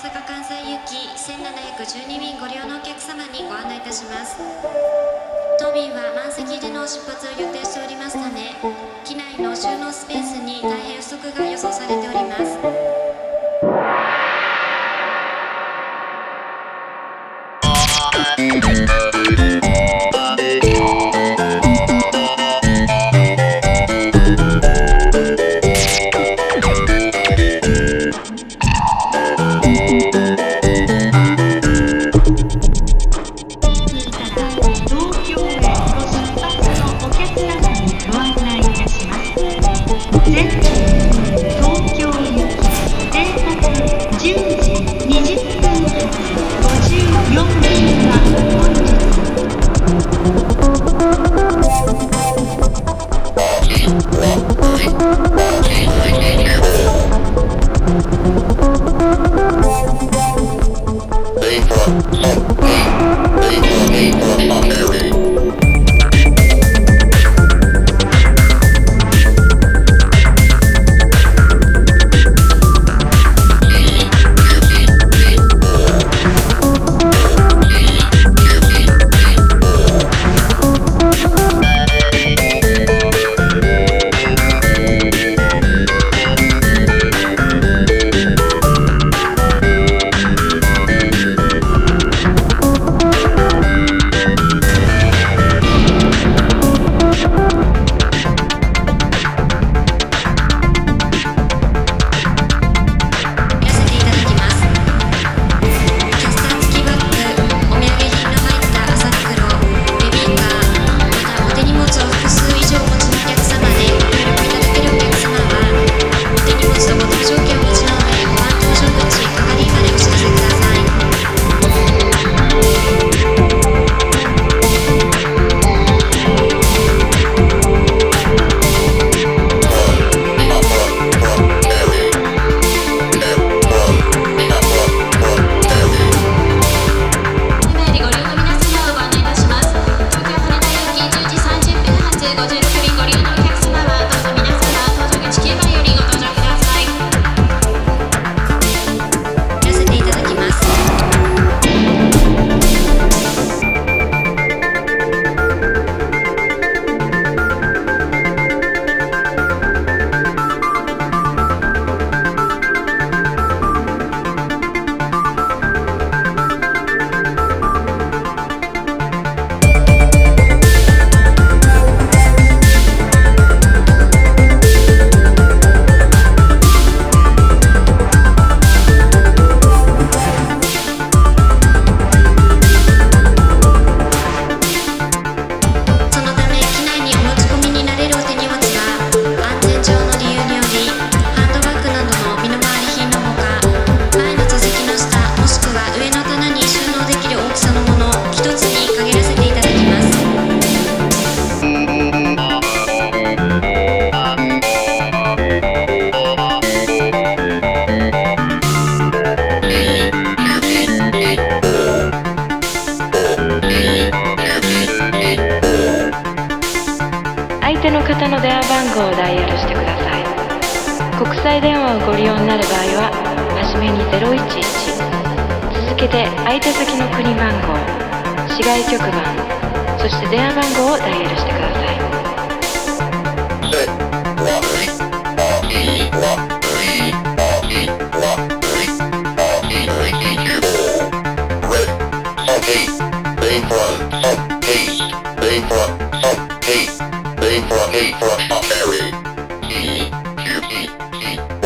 阪関西行き1712便ご利用のお客様にご案内いたします。当便は満席での出発を予定しておりますため機内の収納スペースに大変不足が予想されております。号をダイヤルしてください国際電話をご利用になる場合は初めに011続けて相手先の国番号市外局番そして電話番号をダイヤルしてください for a name for a strawberry. E, Q, E, E.